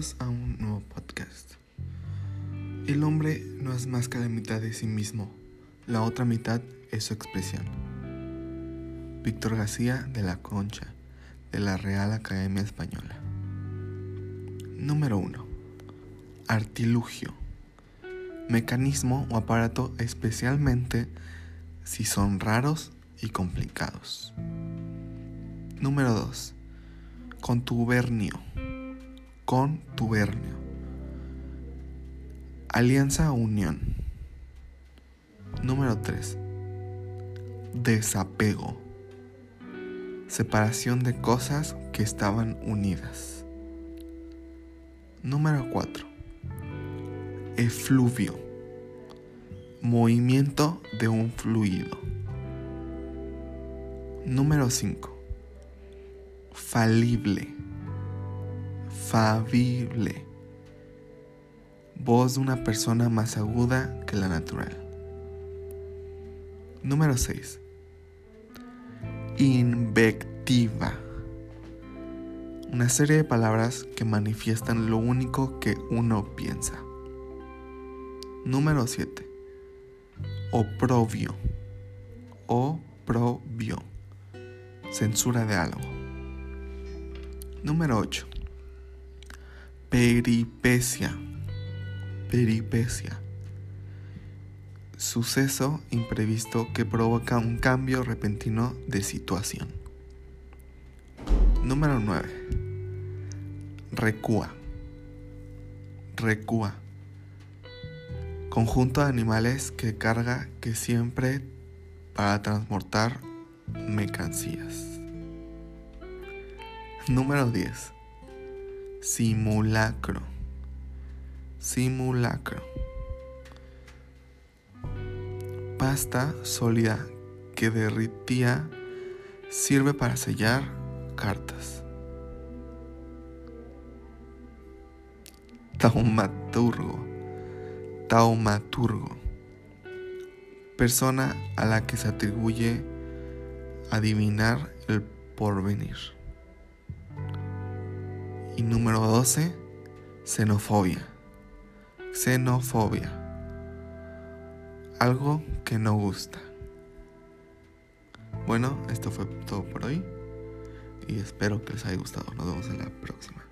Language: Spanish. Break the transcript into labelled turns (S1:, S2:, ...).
S1: A un nuevo podcast. El hombre no es más que la mitad de sí mismo, la otra mitad es su expresión. Víctor García de la Concha, de la Real Academia Española. Número 1. Artilugio. Mecanismo o aparato especialmente si son raros y complicados. Número 2. Contubernio Contubernio. Alianza unión. Número 3. Desapego. Separación de cosas que estaban unidas. Número 4. Efluvio. Movimiento de un fluido. Número 5. Falible. Fabible. Voz de una persona más aguda que la natural. Número 6. Invectiva. Una serie de palabras que manifiestan lo único que uno piensa. Número 7. Oprobio. Oprobio. Censura de algo. Número 8. Peripecia. Peripecia. Suceso imprevisto que provoca un cambio repentino de situación. Número 9. Recúa. Recúa. Conjunto de animales que carga que siempre para transportar mercancías. Número 10. Simulacro. Simulacro. Pasta sólida que derritía sirve para sellar cartas. Taumaturgo. Taumaturgo. Persona a la que se atribuye adivinar el porvenir. Y número 12, xenofobia. Xenofobia. Algo que no gusta. Bueno, esto fue todo por hoy y espero que les haya gustado. Nos vemos en la próxima.